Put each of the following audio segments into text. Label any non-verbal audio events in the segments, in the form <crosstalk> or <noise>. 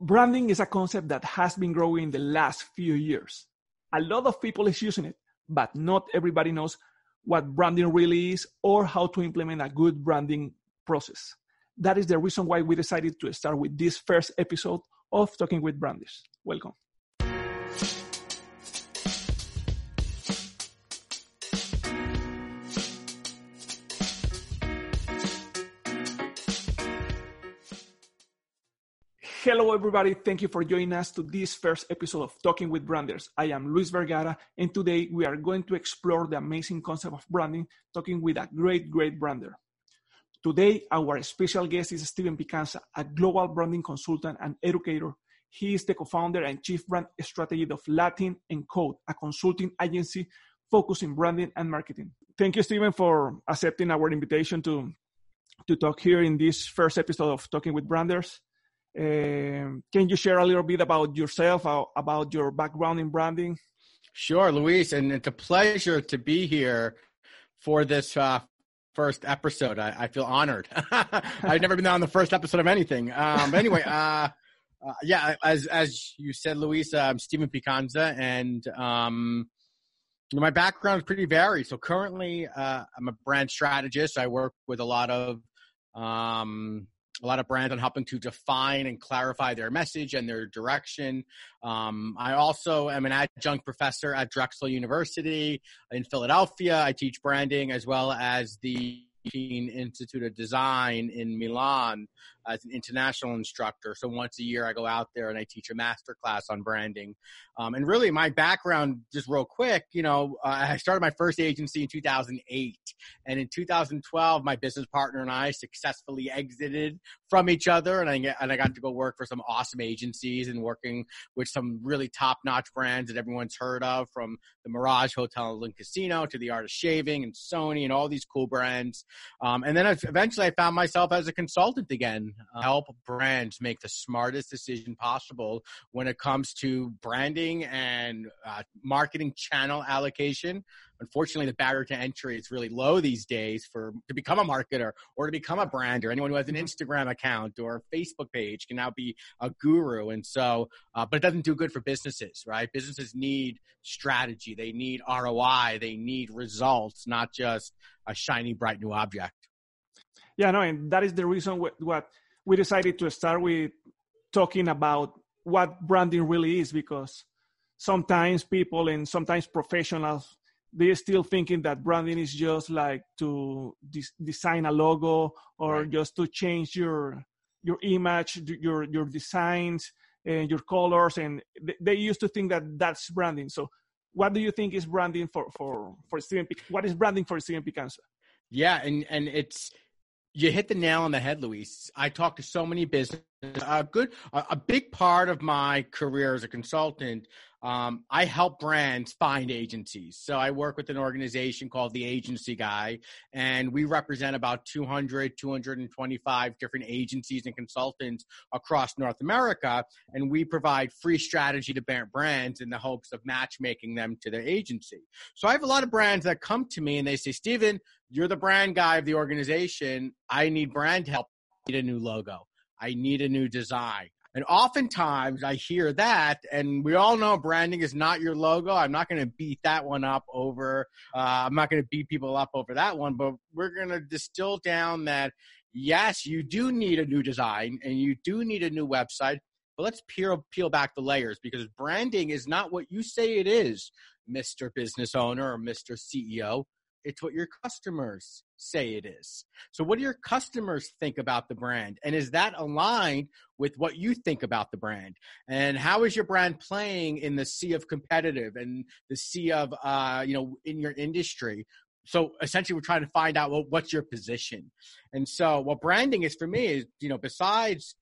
branding is a concept that has been growing in the last few years. A lot of people is using it, but not everybody knows what branding really is or how to implement a good branding process. That is the reason why we decided to start with this first episode of Talking with Branders. Welcome. Hello, everybody. Thank you for joining us to this first episode of Talking with Branders. I am Luis Vergara, and today we are going to explore the amazing concept of branding, talking with a great, great brander. Today, our special guest is Steven Picanza, a global branding consultant and educator. He is the co-founder and chief brand strategist of Latin and Code, a consulting agency focused in branding and marketing. Thank you, Steven, for accepting our invitation to, to talk here in this first episode of Talking with Branders. Um, can you share a little bit about yourself, uh, about your background in branding? Sure, Luis, and it's a pleasure to be here for this uh, first episode. I, I feel honored. <laughs> I've never been on the first episode of anything. Um, but anyway, uh, uh, yeah, as as you said, Luis, uh, I'm Steven Picanza, and um, my background is pretty varied. So currently, I'm a brand strategist. I work with a lot of um, a lot of brands on helping to define and clarify their message and their direction. Um, I also am an adjunct professor at Drexel University in Philadelphia. I teach branding as well as the Institute of Design in Milan as an international instructor. So once a year, I go out there and I teach a master class on branding. Um, and really, my background, just real quick, you know, uh, I started my first agency in 2008. And in 2012, my business partner and I successfully exited from each other. And I, and I got to go work for some awesome agencies and working with some really top notch brands that everyone's heard of from the Mirage Hotel and Casino to the Art of Shaving and Sony and all these cool brands. Um, and then eventually I found myself as a consultant again uh, help brands make the smartest decision possible when it comes to branding and uh, marketing channel allocation. Unfortunately, the barrier to entry is really low these days for to become a marketer or to become a brander. Anyone who has an mm-hmm. Instagram account or a Facebook page can now be a guru. And so, uh, but it doesn't do good for businesses, right? Businesses need strategy. They need ROI. They need results, not just a shiny, bright new object. Yeah, no, and that is the reason what, what we decided to start with talking about what branding really is because sometimes people and sometimes professionals they're still thinking that branding is just like to de- design a logo or right. just to change your your image your your designs and your colors and they used to think that that's branding so what do you think is branding for for for Steven what is branding for Steven Picanza yeah and and it's you hit the nail on the head, Luis. I talk to so many business. Uh, a good, a big part of my career as a consultant, um, I help brands find agencies. So I work with an organization called the Agency Guy, and we represent about 200, 225 different agencies and consultants across North America. And we provide free strategy to brands in the hopes of matchmaking them to their agency. So I have a lot of brands that come to me and they say, Steven, you're the brand guy of the organization. I need brand help. I need a new logo. I need a new design. And oftentimes I hear that, and we all know branding is not your logo. I'm not going to beat that one up over, uh, I'm not going to beat people up over that one, but we're going to distill down that yes, you do need a new design and you do need a new website, but let's peel, peel back the layers because branding is not what you say it is, Mr. Business Owner or Mr. CEO. It's what your customers say it is. So, what do your customers think about the brand? And is that aligned with what you think about the brand? And how is your brand playing in the sea of competitive and the sea of, uh, you know, in your industry? So essentially, we're trying to find out well, what's your position. And so, what branding is for me is, you know, besides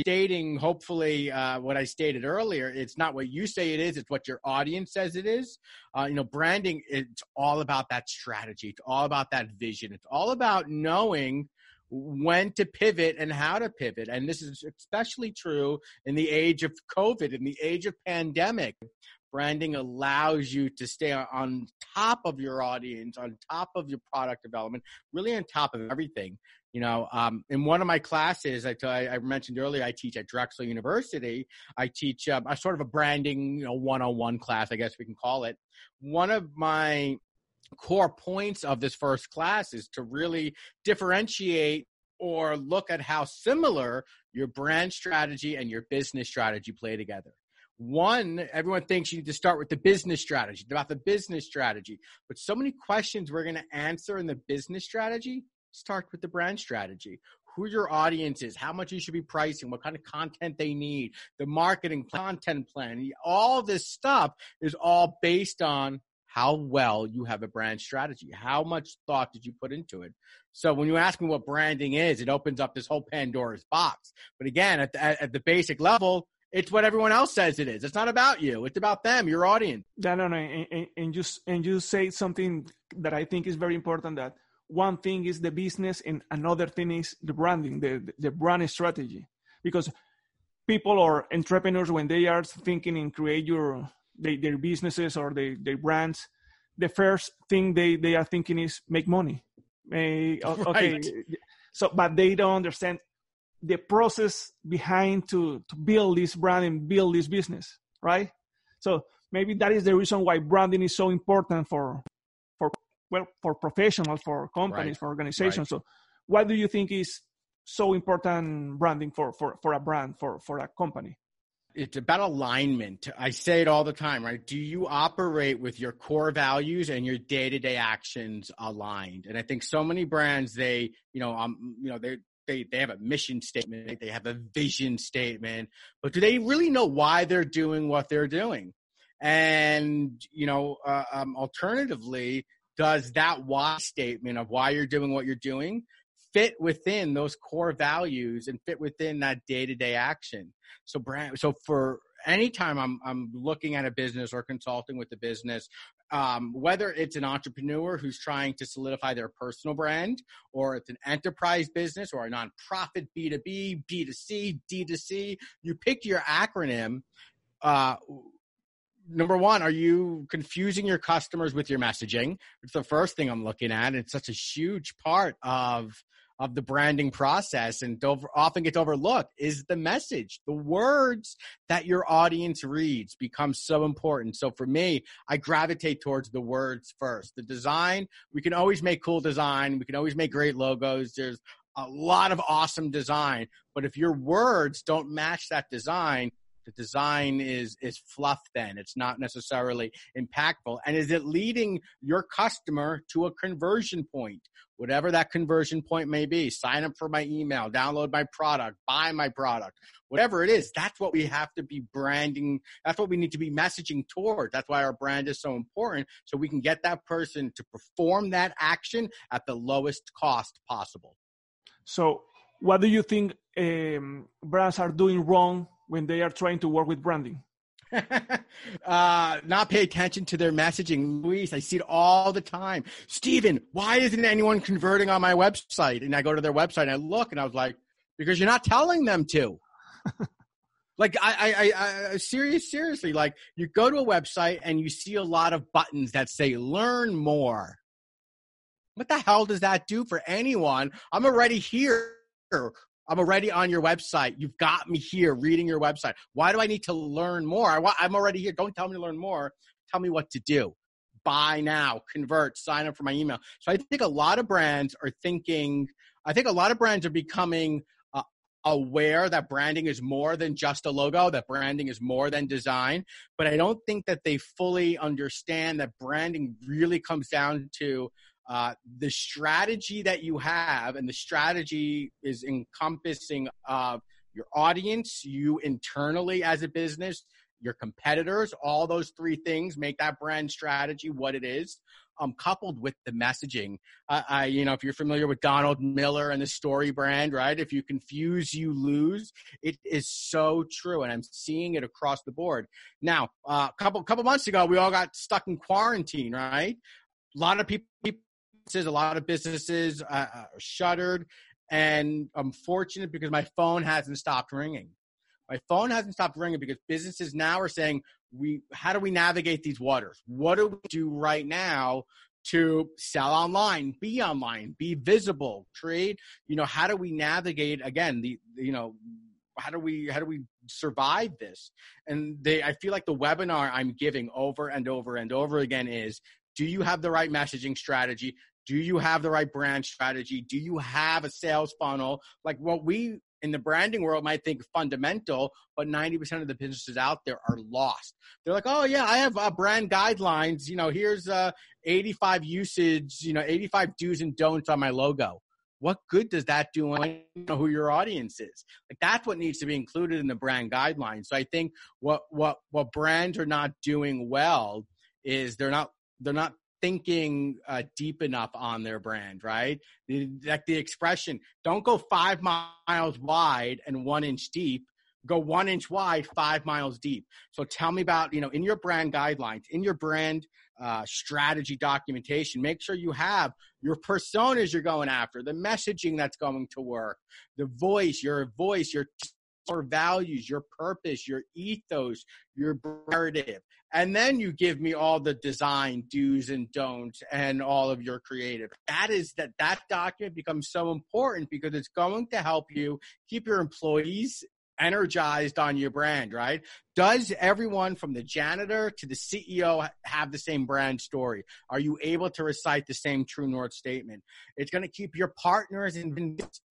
stating hopefully uh, what I stated earlier. It's not what you say it is; it's what your audience says it is. Uh, you know, branding it's all about that strategy. It's all about that vision. It's all about knowing when to pivot and how to pivot. And this is especially true in the age of COVID, in the age of pandemic. Branding allows you to stay on top of your audience, on top of your product development, really on top of everything. You know, um, in one of my classes, I, t- I mentioned earlier, I teach at Drexel University. I teach um, a sort of a branding, you know, one-on-one class, I guess we can call it. One of my core points of this first class is to really differentiate or look at how similar your brand strategy and your business strategy play together. One, everyone thinks you need to start with the business strategy, about the business strategy. But so many questions we're going to answer in the business strategy start with the brand strategy. Who your audience is, how much you should be pricing, what kind of content they need, the marketing content plan, all this stuff is all based on how well you have a brand strategy. How much thought did you put into it? So when you ask me what branding is, it opens up this whole Pandora's box. But again, at the, at the basic level, it's what everyone else says it is. It's not about you. It's about them, your audience. Yeah, no, no. And, and, and you and you say something that I think is very important. That one thing is the business, and another thing is the branding, the the brand strategy. Because people or entrepreneurs, when they are thinking in create your they, their businesses or they, their brands, the first thing they, they are thinking is make money. Uh, okay, <laughs> right. so but they don't understand the process behind to to build this brand and build this business, right? So maybe that is the reason why branding is so important for for well for professionals, for companies, right. for organizations. Right. So what do you think is so important branding for for for a brand for for a company? it's about alignment. I say it all the time, right? Do you operate with your core values and your day-to-day actions aligned? And I think so many brands, they, you know, um, you know, they they they have a mission statement, they have a vision statement, but do they really know why they're doing what they're doing? And you know, uh, um, alternatively, does that why statement of why you're doing what you're doing fit within those core values and fit within that day-to-day action so brand so for anytime I'm I'm looking at a business or consulting with a business, um, whether it's an entrepreneur who's trying to solidify their personal brand, or it's an enterprise business or a nonprofit B2B, B2C, D2C, you pick your acronym. Uh, number one, are you confusing your customers with your messaging? It's the first thing I'm looking at. And it's such a huge part of of the branding process and often gets overlooked is the message. The words that your audience reads become so important. So for me, I gravitate towards the words first. The design, we can always make cool design. We can always make great logos. There's a lot of awesome design, but if your words don't match that design, the design is is fluff then. It's not necessarily impactful. And is it leading your customer to a conversion point? Whatever that conversion point may be. Sign up for my email download my product buy my product. Whatever it is that's what we have to be branding that's what we need to be messaging toward. That's why our brand is so important so we can get that person to perform that action at the lowest cost possible. So what do you think um, brands are doing wrong when they are trying to work with branding? <laughs> uh, not pay attention to their messaging. Luis, I see it all the time. Steven, why isn't anyone converting on my website? And I go to their website and I look and I was like, because you're not telling them to. <laughs> like I, I, I, serious, seriously, like you go to a website and you see a lot of buttons that say learn more. What the hell does that do for anyone? I'm already here I'm already on your website. You've got me here reading your website. Why do I need to learn more? I, I'm already here. Don't tell me to learn more. Tell me what to do. Buy now, convert, sign up for my email. So I think a lot of brands are thinking, I think a lot of brands are becoming uh, aware that branding is more than just a logo, that branding is more than design. But I don't think that they fully understand that branding really comes down to uh, the strategy that you have, and the strategy is encompassing of your audience, you internally as a business, your competitors, all those three things make that brand strategy what it is. Um, coupled with the messaging, uh, I, you know, if you're familiar with Donald Miller and the story brand, right? If you confuse, you lose. It is so true, and I'm seeing it across the board. Now, a uh, couple couple months ago, we all got stuck in quarantine, right? A lot of people a lot of businesses uh, uh, shuttered, and I'm fortunate because my phone hasn't stopped ringing. My phone hasn't stopped ringing because businesses now are saying, we, how do we navigate these waters? What do we do right now to sell online, be online, be visible, trade? You know, how do we navigate again the, you know, how do we how do we survive this and they i feel like the webinar i'm giving over and over and over again is do you have the right messaging strategy do you have the right brand strategy do you have a sales funnel like what we in the branding world might think fundamental, but 90% of the businesses out there are lost. They're like, oh yeah, I have uh, brand guidelines. You know, here's uh, 85 usage, you know, 85 do's and don'ts on my logo. What good does that do when you know who your audience is? Like that's what needs to be included in the brand guidelines. So I think what what what brands are not doing well is they're not they're not thinking uh, deep enough on their brand, right? Like the expression, don't go five miles wide and one inch deep. Go one inch wide, five miles deep. So tell me about, you know, in your brand guidelines, in your brand uh, strategy documentation, make sure you have your personas you're going after, the messaging that's going to work, the voice, your voice, your core values, your purpose, your ethos, your narrative. And then you give me all the design do's and don'ts and all of your creative. That is that that document becomes so important because it's going to help you keep your employees energized on your brand, right? Does everyone from the janitor to the CEO have the same brand story? Are you able to recite the same true north statement? It's going to keep your partners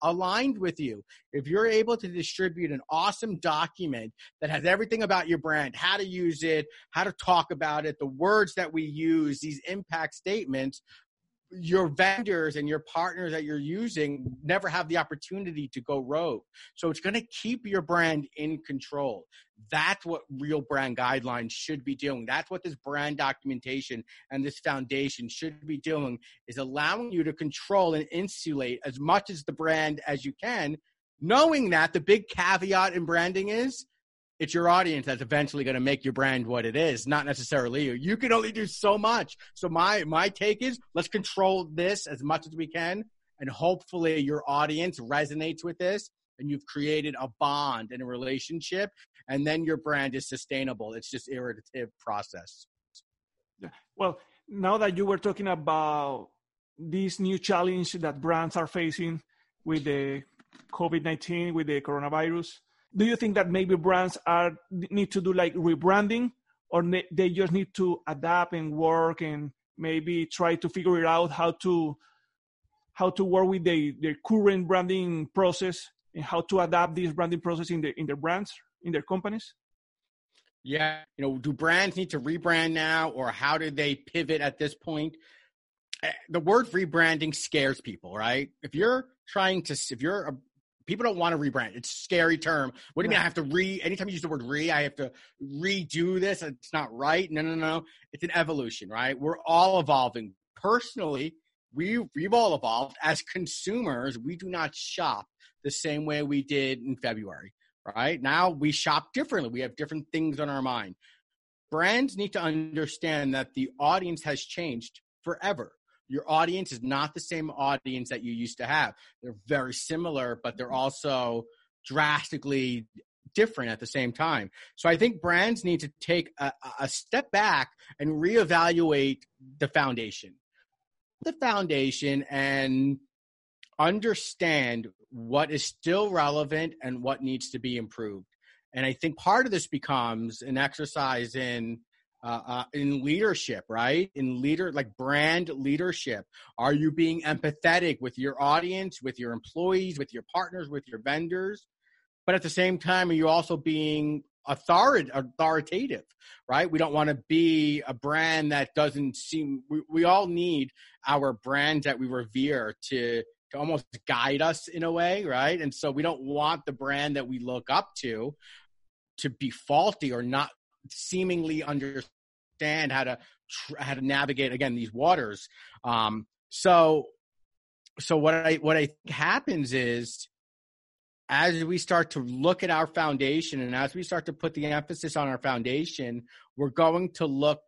aligned with you. If you're able to distribute an awesome document that has everything about your brand, how to use it, how to talk about it, the words that we use, these impact statements, your vendors and your partners that you're using never have the opportunity to go rogue. So it's going to keep your brand in control. That's what real brand guidelines should be doing. That's what this brand documentation and this foundation should be doing is allowing you to control and insulate as much as the brand as you can, knowing that the big caveat in branding is it's your audience that's eventually going to make your brand what it is, not necessarily you. You can only do so much. So my my take is let's control this as much as we can, and hopefully your audience resonates with this, and you've created a bond and a relationship, and then your brand is sustainable. It's just iterative process. Yeah. Well, now that you were talking about this new challenge that brands are facing with the COVID nineteen, with the coronavirus do you think that maybe brands are need to do like rebranding? Or they just need to adapt and work and maybe try to figure out how to how to work with the, their current branding process and how to adapt this branding process in the in their brands in their companies? Yeah you know do brands need to rebrand now or how do they pivot at this point? Eh, the word rebranding scares people right? If you're trying to if you're a people don't want to rebrand. It's a scary term. What do you mean I have to re anytime you use the word re, I have to redo this? It's not right. No, no, no. It's an evolution, right? We're all evolving. Personally, we we've all evolved. As consumers, we do not shop the same way we did in February. Right? Now we shop differently. We have different things on our mind. Brands need to understand that the audience has changed forever your audience is not the same audience that you used to have. They're very similar, but they're mm-hmm. also drastically different at the same time. So I think brands need to take a, a step back and reevaluate the foundation. The foundation and understand what is still relevant and what needs to be improved. And I think part of this becomes an exercise in uh, uh, in leadership, right? In leader, like brand leadership. Are you being empathetic with your audience, with your employees, with your partners, with your vendors? But at the same time, are you also being authoritative, right? We don't want to be a brand that doesn't seem, we, we all need our brands that we revere to, to almost guide us in a way, right? And so we don't want the brand that we look up to to be faulty or not seemingly understand how to how to navigate again these waters. Um, so so what I what I think happens is as we start to look at our foundation and as we start to put the emphasis on our foundation, we're going to look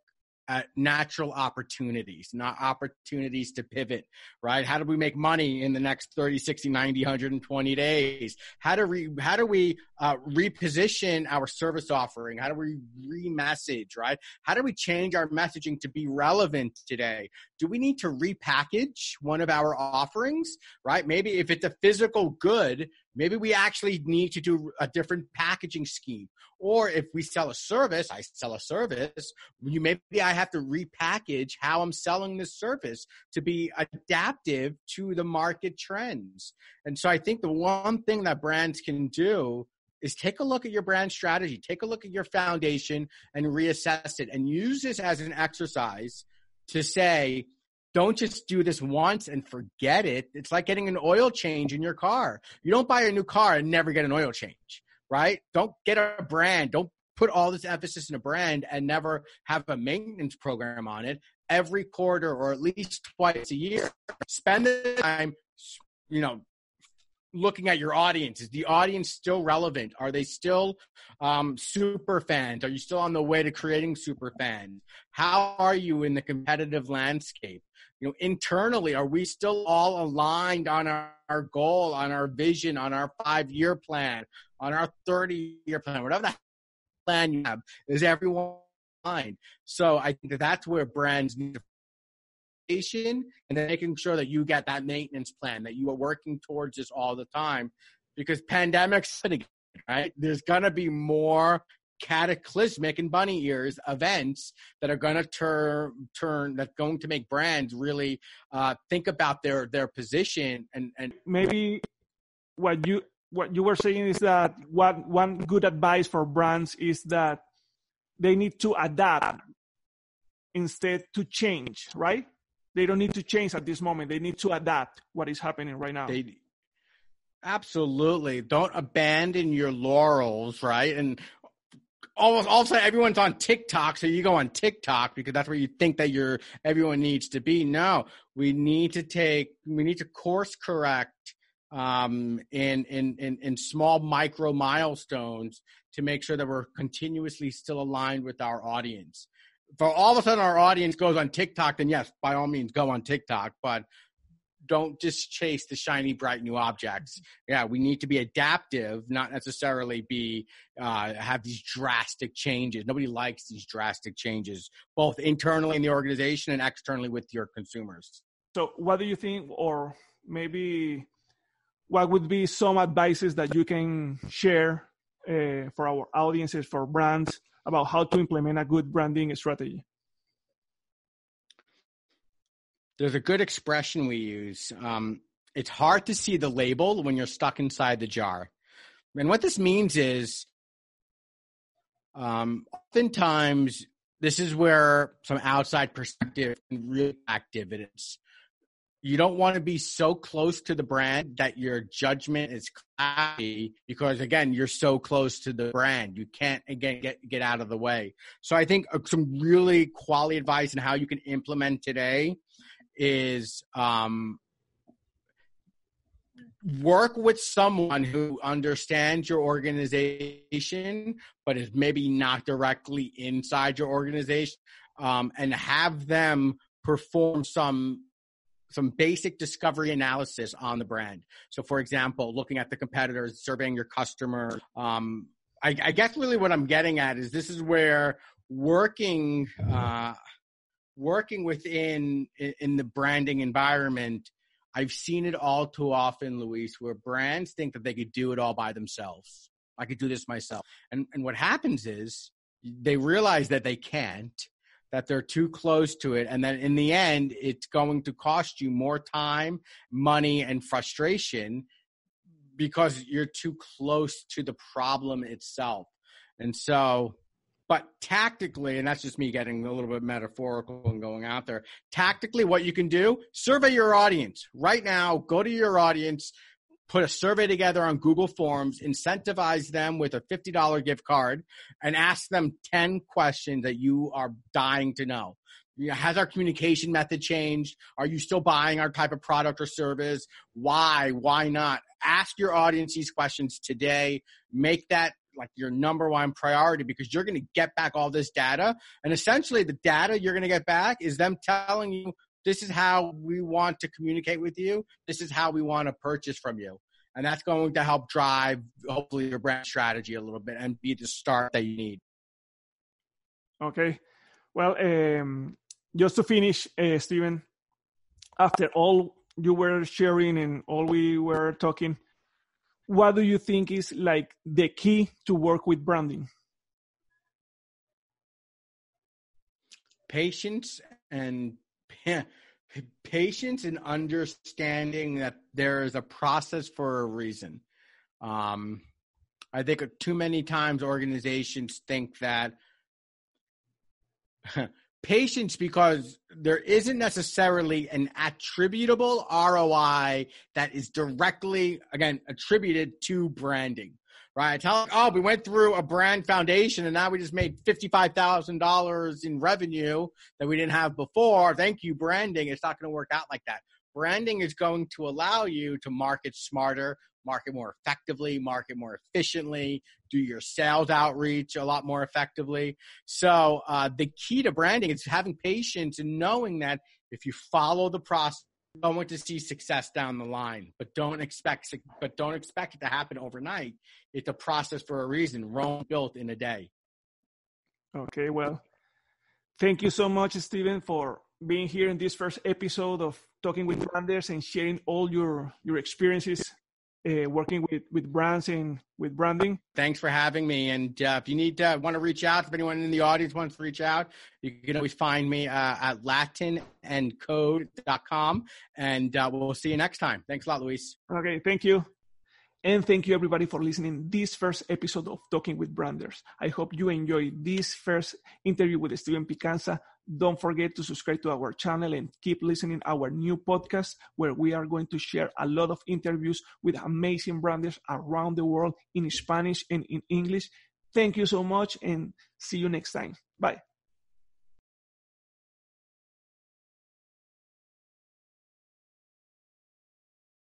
at natural opportunities, not opportunities to pivot, right? How do we make money in the next 30, 60, 90, 120 days? How do we, how do we uh, reposition our service offering? How do we remessage, right? How do we change our messaging to be relevant today? Do we need to repackage one of our offerings, right? Maybe if it's a physical good, maybe we actually need to do a different packaging scheme. Or if we sell a service, I sell a service, you maybe I have to repackage how I'm selling this service to be adaptive to the market trends. And so I think the one thing that brands can do is take a look at your brand strategy, take a look at your foundation and reassess it and use this as an exercise to say, don't just do this once and forget it. It's like getting an oil change in your car. You don't buy a new car and never get an oil change, right? Don't get a brand. Don't put all this emphasis in a brand and never have a maintenance program on it every quarter or at least twice a year. Spend the time, you know, looking at your audience. Is the audience still relevant? Are they still um, super fans? Are you still on the way to creating super fans? How are you in the competitive landscape? you know internally are we still all aligned on our, our goal on our vision on our five year plan on our 30 year plan whatever the plan you have is everyone aligned so i think that that's where brands need to and then making sure that you get that maintenance plan that you are working towards this all the time. Because pandemics <laughs> right there's going to be more cataclysmic and bunny ears events that are going to turn turn that's going to make brands really uh, think about their their position and and maybe what you what you were saying is that one one good advice for brands is that they need to adapt instead to change right they don't need to change at this moment they need to adapt what is happening right now they, Absolutely. Don't abandon your laurels, right? And almost all of a sudden everyone's on TikTok, so you go on TikTok because that's where you think that your everyone needs to be. No, we need to take we need to course correct um, in, in in in small micro milestones to make sure that we're continuously still aligned with our audience. For all of a sudden our audience goes on TikTok, then yes, by all means go on TikTok. But don't just chase the shiny, bright new objects. Yeah, we need to be adaptive, not necessarily be uh, have these drastic changes. Nobody likes these drastic changes, both internally in the organization and externally with your consumers. So, what do you think, or maybe what would be some advices that you can share uh, for our audiences, for brands, about how to implement a good branding strategy? There's a good expression we use. Um, it's hard to see the label when you're stuck inside the jar. And what this means is um, oftentimes this is where some outside perspective can really act dividends. You don't want to be so close to the brand that your judgment is cloudy because again, you're so close to the brand. You can't again get get out of the way. So I think uh, some really quality advice on how you can implement today is um, work with someone who understands your organization but is maybe not directly inside your organization um, and have them perform some some basic discovery analysis on the brand so for example looking at the competitors surveying your customer um, I, I, guess really what i'm getting at is this is where working uh, working within in the branding environment, I've seen it all too often, Luis, where brands think that they could do it all by themselves. I could do this myself. And and what happens is they realize that they can't, that they're too close to it, and then in the end, it's going to cost you more time, money, and frustration because you're too close to the problem itself. And so but tactically, and that's just me getting a little bit metaphorical and going out there, tactically, what you can do, survey your audience. Right now, go to your audience, put a survey together on Google Forms, incentivize them with a $50 gift card, and ask them 10 questions that you are dying to know. Has our communication method changed? Are you still buying our type of product or service? Why? Why not? Ask your audience these questions today. Make that like your number one priority because you're going to get back all this data. And essentially, the data you're going to get back is them telling you this is how we want to communicate with you, this is how we want to purchase from you. And that's going to help drive, hopefully, your brand strategy a little bit and be the start that you need. Okay. Well, um, just to finish, uh, Steven, after all you were sharing and all we were talking, what do you think is like the key to work with branding? Patience and patience and understanding that there is a process for a reason. Um, I think too many times organizations think that <laughs> patience because there isn't necessarily an attributable ROI that is directly, again, attributed to branding. Right. Tell oh, we went through a brand foundation and now we just made $55,000 in revenue that we didn't have before. Thank you, branding. It's not going to work out like that. Branding is going to allow you to market smarter, market more effectively, market more efficiently, do your sales outreach a lot more effectively. So uh, the key to branding is having patience and knowing that if you follow the process, you're going to see success down the line. But don't expect but don't expect it to happen overnight. It's a process for a reason. Rome built in a day. Okay, well, thank you so much, Steven, for being here in this first episode of Talking with Branders and sharing all your your experiences uh, working with with brands and with branding. Thanks for having me. And uh, if you need to want to reach out, if anyone in the audience wants to reach out, you can always find me uh, at latinandcode.com. And uh, we'll see you next time. Thanks a lot, Luis. Okay, thank you. And thank you everybody for listening this first episode of Talking with Branders. I hope you enjoyed this first interview with Steven Picanza. Don't forget to subscribe to our channel and keep listening our new podcast where we are going to share a lot of interviews with amazing branders around the world in Spanish and in English. Thank you so much and see you next time. Bye.